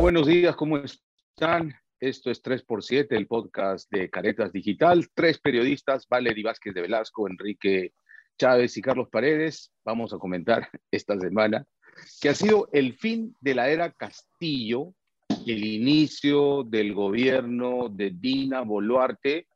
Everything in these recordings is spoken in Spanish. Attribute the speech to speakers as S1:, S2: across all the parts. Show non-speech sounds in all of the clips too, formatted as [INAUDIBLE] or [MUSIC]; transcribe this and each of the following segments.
S1: Buenos días, ¿cómo están? Esto es 3x7, el podcast de Caretas Digital. Tres periodistas, Valery Vázquez de Velasco, Enrique Chávez y Carlos Paredes. Vamos a comentar [LAUGHS] esta semana que ha sido el fin de la era Castillo y el inicio del gobierno de Dina Boluarte.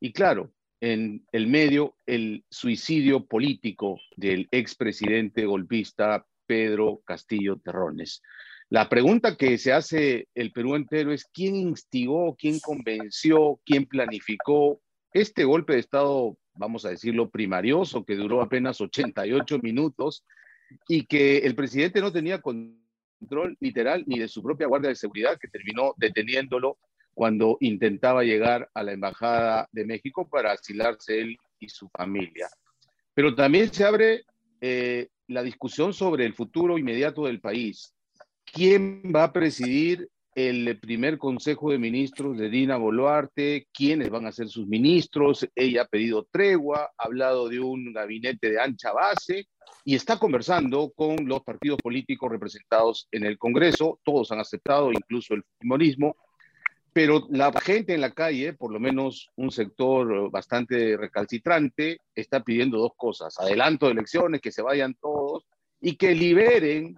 S1: Y claro, en el medio, el suicidio político del expresidente golpista Pedro Castillo Terrones. La pregunta que se hace el Perú entero es quién instigó, quién convenció, quién planificó este golpe de Estado, vamos a decirlo, primarioso, que duró apenas 88 minutos y que el presidente no tenía control literal ni de su propia guardia de seguridad, que terminó deteniéndolo cuando intentaba llegar a la Embajada de México para asilarse él y su familia. Pero también se abre eh, la discusión sobre el futuro inmediato del país quién va a presidir el primer Consejo de Ministros de Dina Boluarte, quiénes van a ser sus ministros. Ella ha pedido tregua, ha hablado de un gabinete de ancha base y está conversando con los partidos políticos representados en el Congreso. Todos han aceptado, incluso el fujimorismo. Pero la gente en la calle, por lo menos un sector bastante recalcitrante, está pidiendo dos cosas. Adelanto de elecciones, que se vayan todos y que liberen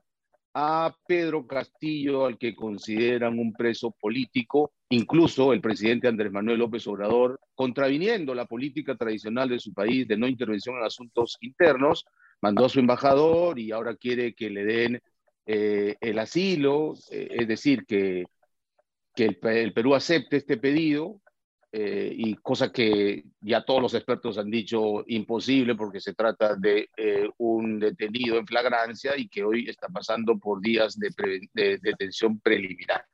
S1: a Pedro Castillo, al que consideran un preso político, incluso el presidente Andrés Manuel López Obrador, contraviniendo la política tradicional de su país de no intervención en asuntos internos, mandó a su embajador y ahora quiere que le den eh, el asilo, eh, es decir, que, que el Perú acepte este pedido eh, y cosa que ya todos los expertos han dicho imposible porque se trata de eh, un detenido en flagrancia y que hoy está pasando por días de, detención preliminar.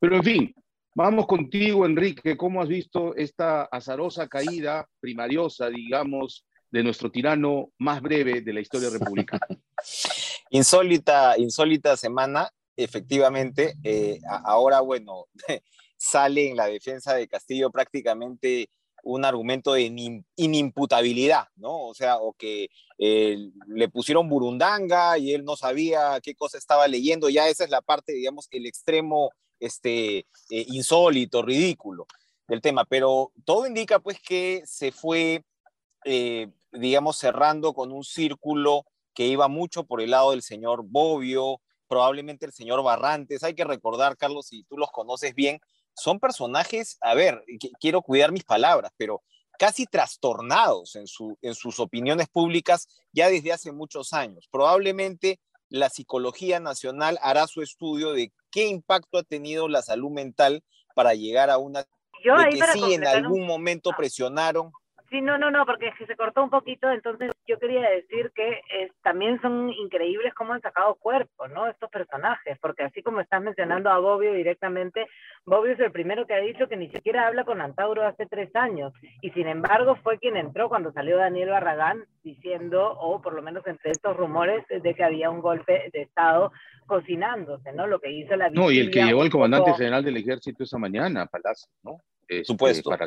S1: Pero en fin, vamos contigo, Enrique. ¿Cómo has visto esta azarosa caída primariosa, digamos, de nuestro tirano más breve de la historia republicana? [LAUGHS]
S2: insólita, insólita semana, efectivamente. Eh, ahora, bueno, sale en la defensa de Castillo prácticamente un argumento de inimputabilidad, ¿no? O sea, o que eh, le pusieron burundanga y él no sabía qué cosa estaba leyendo, ya esa es la parte, digamos, el extremo este, eh, insólito, ridículo del tema, pero todo indica pues que se fue, eh, digamos, cerrando con un círculo que iba mucho por el lado del señor Bobbio, probablemente el señor Barrantes, hay que recordar, Carlos, si tú los conoces bien, son personajes, a ver, quiero cuidar mis palabras, pero casi trastornados en, su, en sus opiniones públicas ya desde hace muchos años. Probablemente la psicología nacional hará su estudio de qué impacto ha tenido la salud mental para llegar a una... Yo de que sí, en algún momento ah. presionaron
S3: Sí, no, no, no, porque se cortó un poquito, entonces yo quería decir que también son increíbles cómo han sacado cuerpo, ¿no? Estos personajes, porque así como estás mencionando a Bobbio directamente, Bobbio es el primero que ha dicho que ni siquiera habla con Antauro hace tres años, y sin embargo fue quien entró cuando salió Daniel Barragán diciendo, o por lo menos entre estos rumores, de que había un golpe de Estado cocinándose, ¿no? Lo que hizo la...
S1: No, y el que llevó el comandante general del ejército esa mañana, Palacio, ¿no?
S2: Este, Supuesto. Para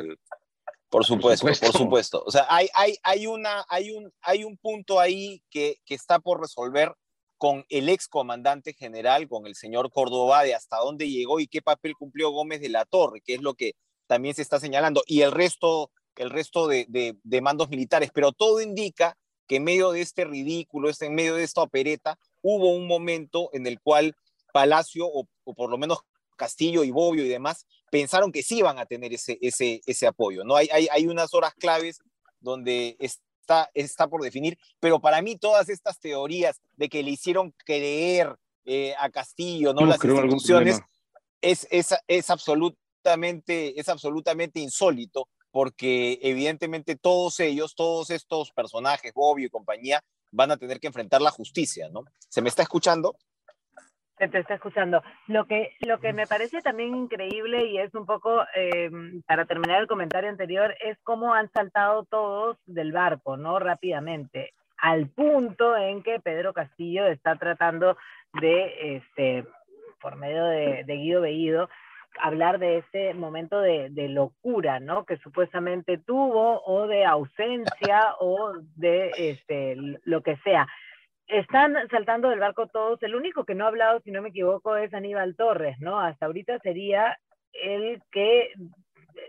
S2: por supuesto, por supuesto, O sea, hay, hay, hay, una, hay, un, hay un punto ahí que, que está por resolver con el ex comandante general, con el señor Córdoba, de hasta dónde llegó y qué papel cumplió Gómez de la Torre, que es lo que también se está señalando, y el resto, el resto de, de, mandos militares. Pero todo indica que en medio de este ridículo, este, en medio de esta opereta, hubo un momento en el cual Palacio, o, o por lo menos Castillo y Bobbio y demás, pensaron que sí iban a tener ese, ese, ese apoyo. ¿no? Hay, hay, hay unas horas claves donde está, está por definir, pero para mí todas estas teorías de que le hicieron creer eh, a Castillo, ¿no? Las instituciones, es, es, es, absolutamente, es absolutamente insólito, porque evidentemente todos ellos, todos estos personajes, Bobbio y compañía, van a tener que enfrentar la justicia, ¿no? ¿Se me está escuchando?
S3: Te está escuchando. Lo que, lo que me parece también increíble y es un poco, eh, para terminar el comentario anterior, es cómo han saltado todos del barco, ¿no? Rápidamente, al punto en que Pedro Castillo está tratando de, este, por medio de, Guido Bellido, hablar de ese momento de, de, locura, ¿no? Que supuestamente tuvo, o de ausencia, o de este, lo que sea están saltando del barco todos. El único que no ha hablado, si no me equivoco, es Aníbal Torres, ¿no? Hasta ahorita sería el que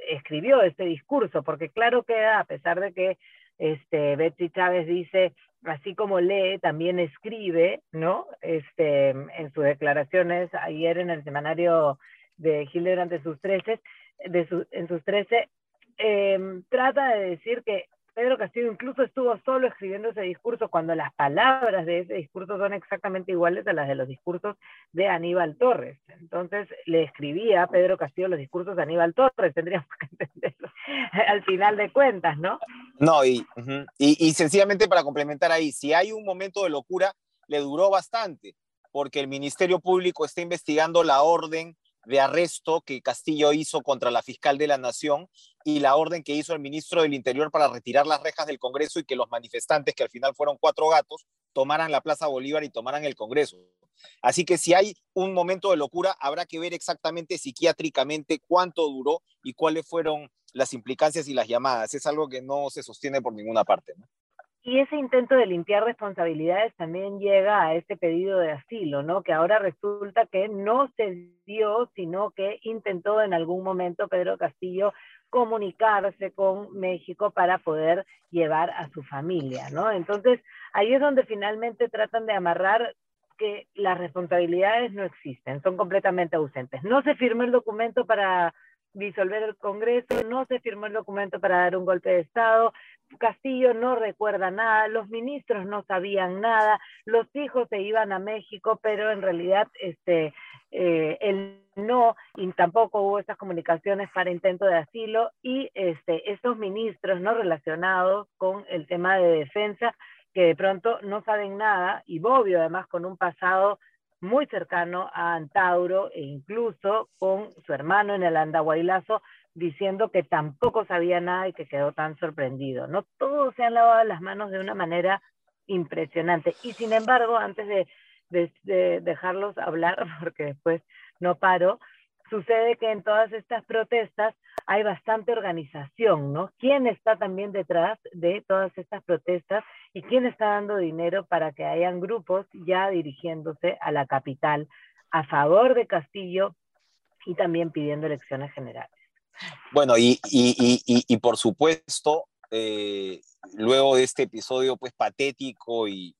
S3: escribió este discurso, porque claro queda, a pesar de que este, Betsy Chávez dice, así como lee, también escribe, ¿no? Este, en sus declaraciones ayer en el semanario de Hitler ante sus 13, de en sus 13, em, trata de decir que Pedro Castillo incluso estuvo solo escribiendo ese discurso cuando las palabras de ese discurso son exactamente iguales a las de los discursos de Aníbal Torres. Entonces le escribía a Pedro Castillo los discursos de Aníbal Torres, tendríamos que [LAUGHS] entenderlo al final de cuentas, ¿no?
S2: No, y, y, sencillamente para complementar ahí, si hay un momento de locura, le duró bastante, porque el Ministerio Público está investigando la orden de arresto que Castillo hizo contra la fiscal de la Nación y la orden que hizo el ministro del Interior para retirar las rejas del Congreso y que los manifestantes, que al final fueron cuatro gatos, tomaran la Plaza Bolívar y tomaran el Congreso. Así que si hay un momento de locura, habrá que ver exactamente psiquiátricamente cuánto duró y cuáles fueron las implicancias y las llamadas. Es algo que no se sostiene por ninguna parte.
S3: Y ese intento de limpiar responsabilidades también llega a este pedido de asilo, ¿no? Que ahora resulta que no se dio, sino que intentó en algún momento Pedro Castillo comunicarse con México para poder llevar a su familia, ¿no? Entonces, ahí es donde finalmente tratan de amarrar que las responsabilidades no existen, son completamente ausentes. No se firmó el documento para disolver el Congreso, no se firmó el documento para dar un golpe de Estado, Castillo no recuerda nada, los ministros no sabían nada, los hijos se iban a México, pero en realidad este, eh, él no, y tampoco hubo esas comunicaciones para intento de asilo, y este, estos ministros no relacionados con el tema de defensa, que de pronto no saben nada, y Bobbio además con un pasado muy cercano a Antauro e incluso con su hermano en el Andahuaylazo, diciendo que tampoco sabía nada y que quedó tan sorprendido. No todos se han lavado las manos de una manera impresionante. Y sin embargo, antes de, de dejarlos hablar, [LAUGHS] porque después no paro, sucede que en todas estas protestas hay bastante organización, ¿no? ¿Quién está también detrás de todas estas protestas y quién está dando dinero para que hayan grupos ya dirigiéndose a la capital a favor de Castillo y también pidiendo elecciones generales?
S2: Bueno, y, y, y, y por supuesto, eh, luego de este episodio pues patético y,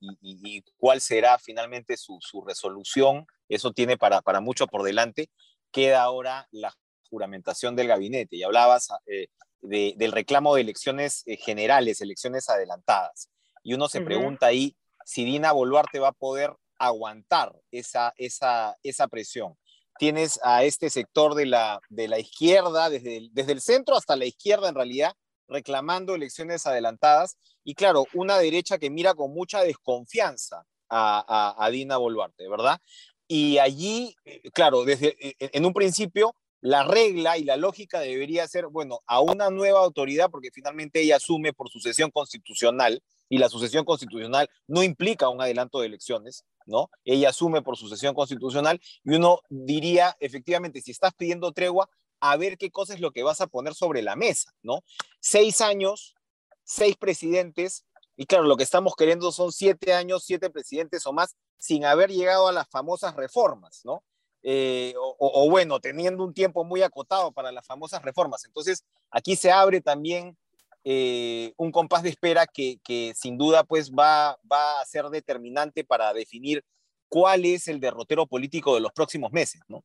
S2: cuál será finalmente su, su, resolución, eso tiene para, para mucho por delante, queda ahora la juramentación del gabinete. Y hablabas eh, de, del reclamo de elecciones eh, generales, elecciones adelantadas. Y uno se pregunta ahí si Dina Boluarte va a poder aguantar esa, esa, esa presión tienes a este sector de la, de la izquierda, desde el, desde el centro hasta la izquierda en realidad, reclamando elecciones adelantadas. Y claro, una derecha que mira con mucha desconfianza a, a, Dina Boluarte, ¿verdad? Y allí, claro, desde eh, en un principio, la regla y la lógica debería ser, bueno, a una nueva autoridad, porque finalmente ella asume por sucesión constitucional, y la sucesión constitucional no implica un adelanto de elecciones, ¿no? Ella asume por sucesión constitucional y uno diría, efectivamente, si estás pidiendo tregua, a ver qué cosa es lo que vas a poner sobre la mesa, ¿no? Seis años, seis presidentes, y claro, lo que estamos queriendo son siete años, siete presidentes o más, sin haber llegado a las famosas reformas, ¿no? Eh, o, bueno, teniendo un tiempo muy acotado para las famosas reformas. Entonces, aquí se abre también eh, un compás de espera que, sin duda pues va, va a ser determinante para definir cuál es el derrotero político de los próximos meses, ¿no?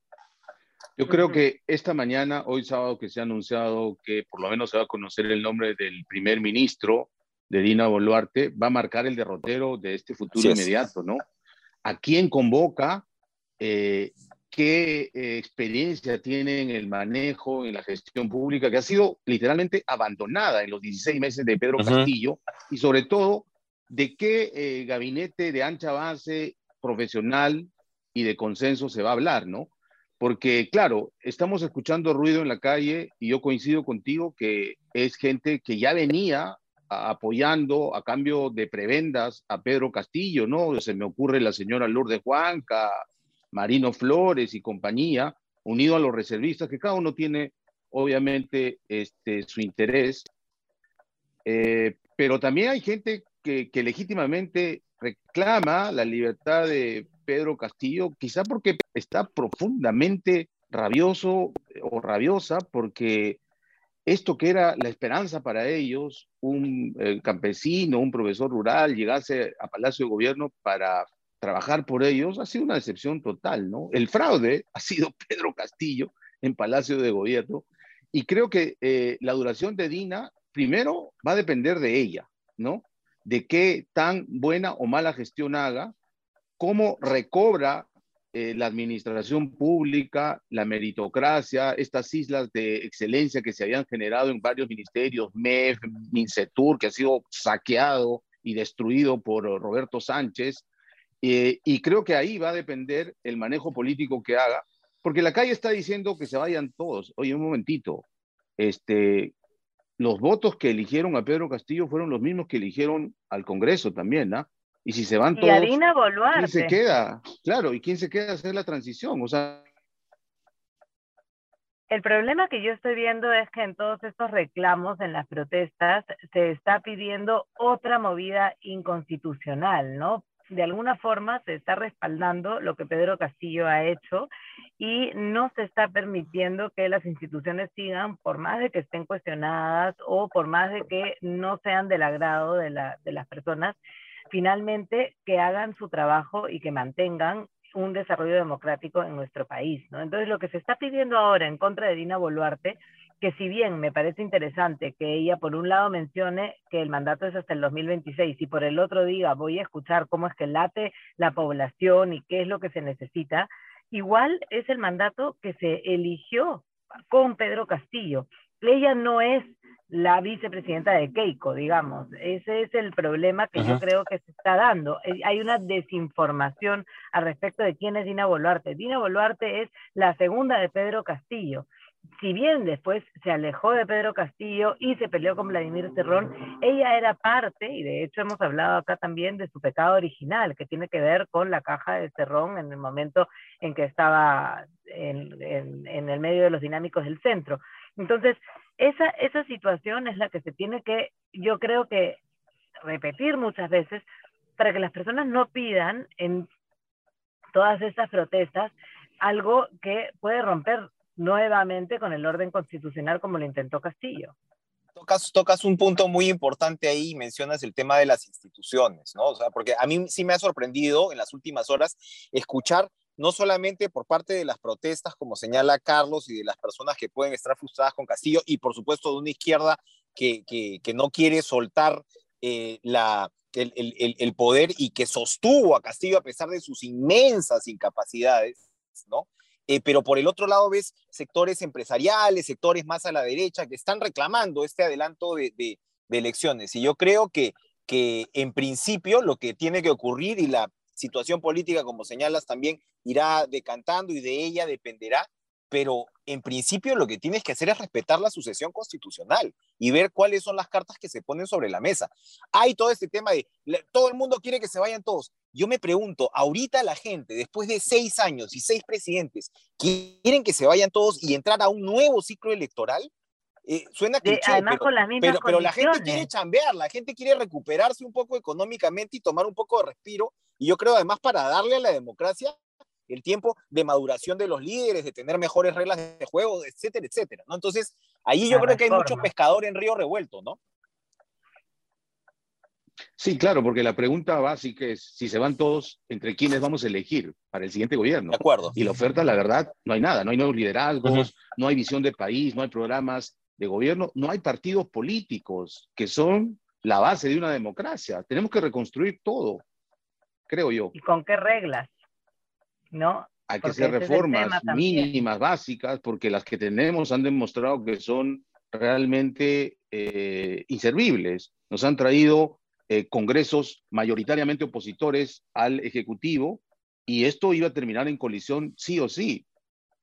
S1: Yo creo que esta mañana, hoy sábado, que se ha anunciado que por lo menos se va a conocer el nombre del primer ministro de Dina Boluarte, va a marcar el derrotero de este futuro inmediato, ¿no? ¿A quién convoca? Eh, qué eh, experiencia tiene en el manejo, en la gestión pública, que ha sido literalmente abandonada en los 16 meses de Pedro Castillo, y sobre todo, de qué eh, gabinete de ancha base profesional y de consenso se va a hablar, ¿no? Porque, claro, estamos escuchando ruido en la calle y yo coincido contigo que es gente que ya venía apoyando a cambio de prebendas a Pedro Castillo, ¿no? Se me ocurre la señora Lourdes Juanca, Marino Flores y compañía, unido a los reservistas, que cada uno tiene obviamente este, su interés, eh, pero también hay gente que, que legítimamente reclama la libertad de Pedro Castillo, quizá porque está profundamente rabioso o rabiosa porque esto que era la esperanza para ellos, un eh, campesino, un profesor rural, llegase a Palacio de Gobierno para trabajar por ellos, ha sido una decepción total, ¿no? El fraude ha sido [LAUGHS] Pedro Castillo en Palacio de Gobierno y creo que eh, la duración de Dina, primero, va a depender de ella, ¿no? De qué tan buena o mala gestión haga, cómo recobra eh, la administración pública, la meritocracia, estas islas de excelencia que se habían generado en varios ministerios, MEF, MINCETUR, que ha sido saqueado y destruido por Roberto Sánchez. Eh, y creo que ahí va a depender el manejo político que haga, porque la calle está diciendo que se vayan todos. Oye, un momentito, este, los votos que eligieron a Pedro Castillo fueron los mismos que eligieron al Congreso también, ¿no? Y si se van todos, ¿quién se queda? Claro, ¿y quién se queda a hacer la transición? O sea...
S3: El problema que yo estoy viendo es que en todos estos reclamos, en las protestas, se está pidiendo otra movida inconstitucional, ¿no? De alguna forma se está respaldando lo que Pedro Castillo ha hecho y no se está permitiendo que las instituciones sigan, por más de que estén cuestionadas o por más de que no sean del agrado de, la, de las personas, finalmente que hagan su trabajo y que mantengan un desarrollo democrático en nuestro país. ¿no? Entonces, lo que se está pidiendo ahora en contra de Dina Boluarte, que si bien me parece interesante que ella por un lado mencione que el mandato es hasta el 2026 y por el otro diga voy a escuchar cómo es que late la población y qué es lo que se necesita, igual es el mandato que se eligió con Pedro Castillo. Ella no es la vicepresidenta de Keiko, digamos. Ese es el problema que yo creo que se está dando. Eh, hay una desinformación al respecto de quién es Dina Boluarte. Dina Boluarte es la segunda de Pedro Castillo. Si bien después se alejó de Pedro Castillo y se peleó con Vladimir Cerrón, ella era parte, y de hecho hemos hablado acá también de su pecado original, que tiene que ver con la caja de Cerrón en el momento en que estaba en, en el medio de los dinámicos del centro. Entonces, esa, esa situación es la que se tiene que, yo creo que, repetir muchas veces para que las personas no pidan en todas estas protestas algo que puede romper nuevamente con el orden constitucional como lo intentó Castillo.
S2: Tocas, un punto muy importante ahí, mencionas el tema de las instituciones, ¿no? O sea, porque a mí sí me ha sorprendido en las últimas horas escuchar no solamente por parte de las protestas, como señala Carlos, y de las personas que pueden estar frustradas con Castillo, y por supuesto de una izquierda que, que, no quiere soltar eh, la, el, el, el, poder y que sostuvo a Castillo a pesar de sus inmensas incapacidades, ¿no? Eh, pero por el otro lado ves sectores empresariales, sectores más a la derecha que están reclamando este adelanto de, de, elecciones. Y yo creo que, que en principio lo que tiene que ocurrir y la situación política, como señalas, también irá decantando y de ella dependerá, pero en principio lo que tienes que hacer es respetar la sucesión constitucional y ver cuáles son las cartas que se ponen sobre la mesa. Hay todo este tema de todo el mundo quiere que se vayan todos. Yo me pregunto, ahorita la gente, después de seis años y seis presidentes, quieren que se vayan todos y entrar a un nuevo ciclo electoral. Eh, suena que pero, pero, la gente quiere chambear, la gente quiere recuperarse un poco económicamente y tomar un poco de respiro. Y yo creo además para darle a la democracia el tiempo de maduración de los líderes, de tener mejores reglas de juego, etcétera, etcétera. ¿no? Entonces, ahí yo creo que hay mucho pescador en río revuelto, ¿no?
S1: Sí, claro, porque la pregunta básica es si se van todos, ¿entre quiénes vamos a elegir para el siguiente gobierno?
S2: De acuerdo.
S1: Y la oferta, la verdad, no hay nada, no hay nuevos liderazgos, no hay visión de país, no hay programas de gobierno, no hay partidos políticos que son la base de una democracia. Tenemos que reconstruir todo, creo yo.
S3: ¿Y con qué reglas? ¿No?
S1: Hay que hacer reformas mínimas, básicas, porque las que tenemos han demostrado que son realmente eh, inservibles. Nos han traído eh, congresos mayoritariamente opositores al Ejecutivo y esto iba a terminar en colisión sí o sí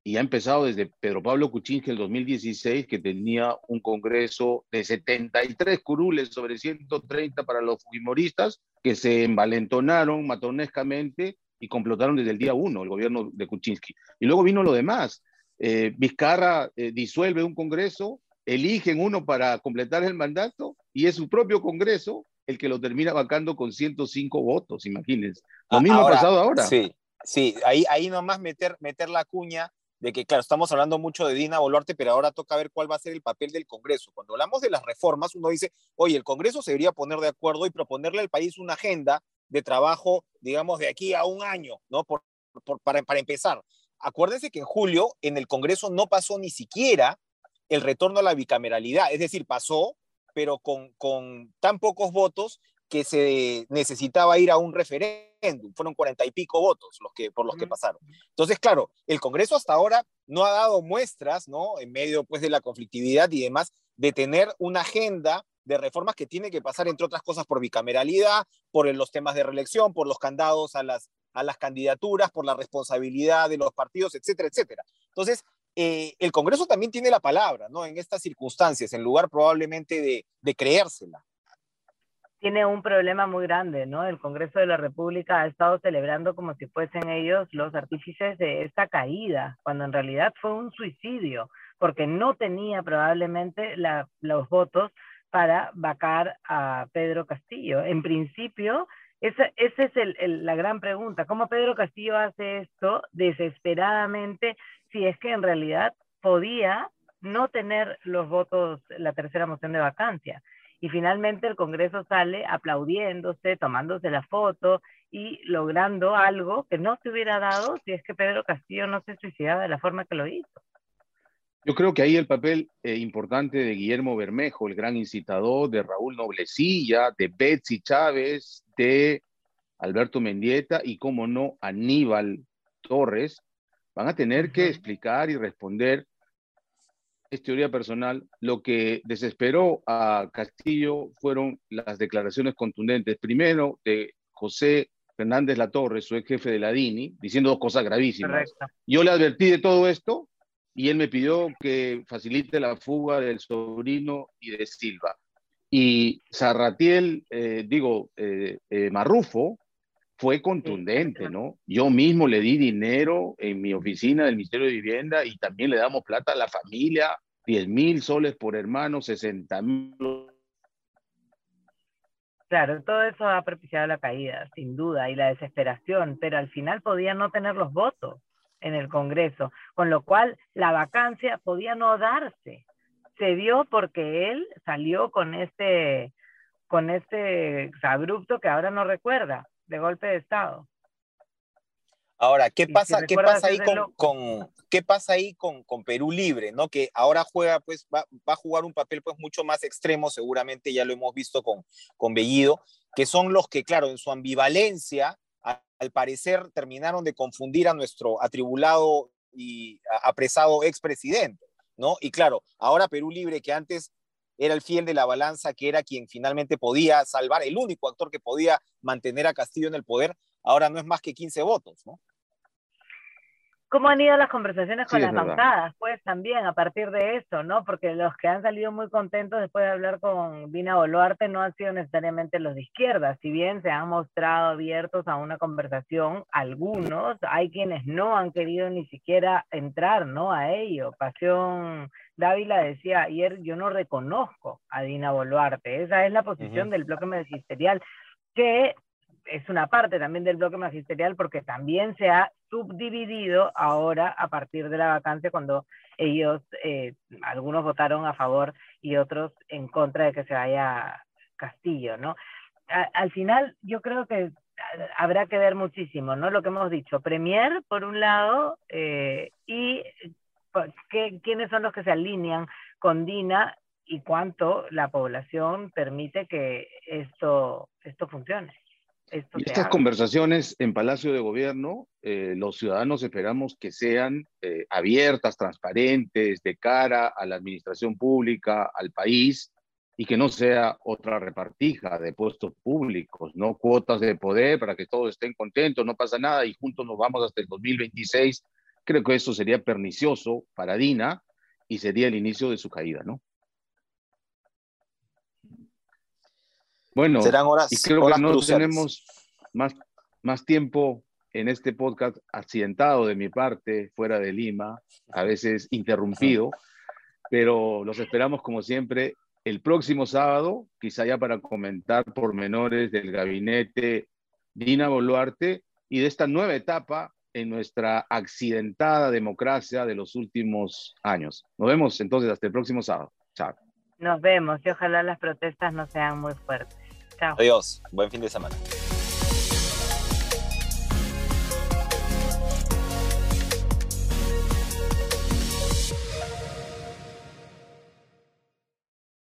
S1: y ha empezado desde Pedro Pablo Kuczynski el 2016, que tenía un congreso de 73 curules sobre 130 para los fujimoristas, que se envalentonaron matonescamente y complotaron desde el día uno el gobierno de Kuczynski. Y luego vino lo demás. Eh, Vizcarra eh, disuelve un congreso, eligen uno para completar el mandato y es su propio congreso el que lo termina vacando con 105 votos, imagínense. Lo mismo ha pasado ahora.
S2: Sí, sí, ahí, ahí nomás meter, meter la cuña de que, claro, estamos hablando mucho de Dina Boluarte, pero ahora toca ver cuál va a ser el papel del Congreso. Cuando hablamos de las reformas, uno dice, oye, el Congreso se debería poner de acuerdo y proponerle al país una agenda de trabajo, digamos, de aquí a un año, ¿no? Por, para, para empezar. Acuérdense que en julio en el Congreso no pasó ni siquiera el retorno a la bicameralidad, es decir, pasó, pero con, con tan pocos votos que se necesitaba ir a un referéndum. Fueron cuarenta y pico votos los que, por los que pasaron. Entonces, claro, el Congreso hasta ahora no ha dado muestras, ¿no? En medio, pues, de la conflictividad y demás, de tener una agenda de reformas que tiene que pasar, entre otras cosas, por bicameralidad, por los temas de reelección, por los candados a las, a las candidaturas, por la responsabilidad de los partidos, etcétera, etcétera. Entonces, eh, el Congreso también tiene la palabra, ¿no? En estas circunstancias, en lugar probablemente de, de creérsela
S3: tiene un problema muy grande, ¿no? El Congreso de la República ha estado celebrando como si fuesen ellos los artífices de esta caída, cuando en realidad fue un suicidio, porque no tenía probablemente los votos para vacar a Pedro Castillo. En principio, esa, es la gran pregunta, ¿cómo Pedro Castillo hace esto desesperadamente si es que en realidad podía no tener los votos, la tercera moción de vacancia? y finalmente el Congreso sale aplaudiéndose, tomándose la foto y logrando algo que no se hubiera dado si es que Pedro Castillo no se suicidaba de la forma que lo hizo.
S1: Yo creo que ahí el papel eh, importante de Guillermo Bermejo, el gran incitador, de Raúl Noblecilla, de Betsy Chávez, de Alberto Mendieta y, como no, Aníbal Torres, van a tener que explicar y responder. Es teoría personal, lo que desesperó a Castillo fueron las declaraciones contundentes, primero de José Fernández Latorre, su ex jefe de la DINI, diciendo dos cosas gravísimas. Yo le advertí de todo esto y él me pidió que facilite la fuga del sobrino y de Silva. Y Sarratiel, eh, digo, eh, eh, Marrufo, fue contundente, ¿no? Yo mismo le di dinero en mi oficina del Ministerio de Vivienda y también le damos plata a la familia, 10 mil soles por hermano, 60 mil.
S3: Claro, todo eso ha propiciado la caída, sin duda, y la desesperación, pero al final podía no tener los votos en el Congreso, con lo cual la vacancia podía no darse. Se dio porque él salió con este, con este abrupto que ahora no recuerda, de golpe de Estado.
S2: Ahora, ¿qué pasa, ¿qué pasa ahí con, qué pasa ahí con, con, Perú Libre, ¿no? Que ahora juega, pues, va, va, a jugar un papel pues mucho más extremo, seguramente ya lo hemos visto con, con Bellido, que son los que, claro, en su ambivalencia, al parecer terminaron de confundir a nuestro atribulado y apresado expresidente, ¿no? Y claro, ahora Perú Libre, que antes era el fiel de la balanza, que era quien finalmente podía salvar, el único actor que podía mantener a Castillo en el poder, ahora no es más que 15 votos, ¿no?
S3: ¿Cómo han ido las conversaciones con las bancadas? Pues también a partir de eso, ¿no? Porque los que han salido muy contentos después de hablar con Dina Boluarte no han sido necesariamente los de izquierda, si bien se han mostrado abiertos a una conversación, algunos, hay quienes no han querido ni siquiera entrar, ¿no? A ello. Pasión Dávila decía ayer, yo no reconozco a Dina Boluarte, esa es la posición del bloque magisterial, que es una parte también del bloque magisterial porque también se ha subdividido ahora a partir de la vacancia cuando ellos, eh, algunos votaron a favor y otros en contra de que se vaya Castillo, ¿no? al final yo creo que habrá que ver muchísimo, ¿no? Lo que hemos dicho, Premier por un lado eh, y pues, quiénes son los que se alinean con Dina y cuánto la población permite que esto, esto funcione
S1: estas conversaciones en Palacio de Gobierno, eh, los ciudadanos esperamos que sean eh, abiertas, transparentes, de cara a la administración pública, al país, y que no sea otra repartija de puestos públicos, no cuotas de poder para que todos estén contentos, no pasa nada y juntos nos vamos hasta el 2026. Creo que eso sería pernicioso para Dina y sería el inicio de su caída, ¿no? Bueno, y creo que no tenemos más, más tiempo en este podcast accidentado de mi parte, fuera de Lima, a veces interrumpido, pero los esperamos como siempre el próximo sábado, quizá ya para comentar pormenores del gabinete Dina Boluarte y de esta nueva etapa en nuestra accidentada democracia de los últimos años. Nos vemos entonces hasta el próximo sábado. Chao.
S3: Nos vemos y ojalá las protestas no sean muy fuertes.
S2: Adiós. Buen fin de semana.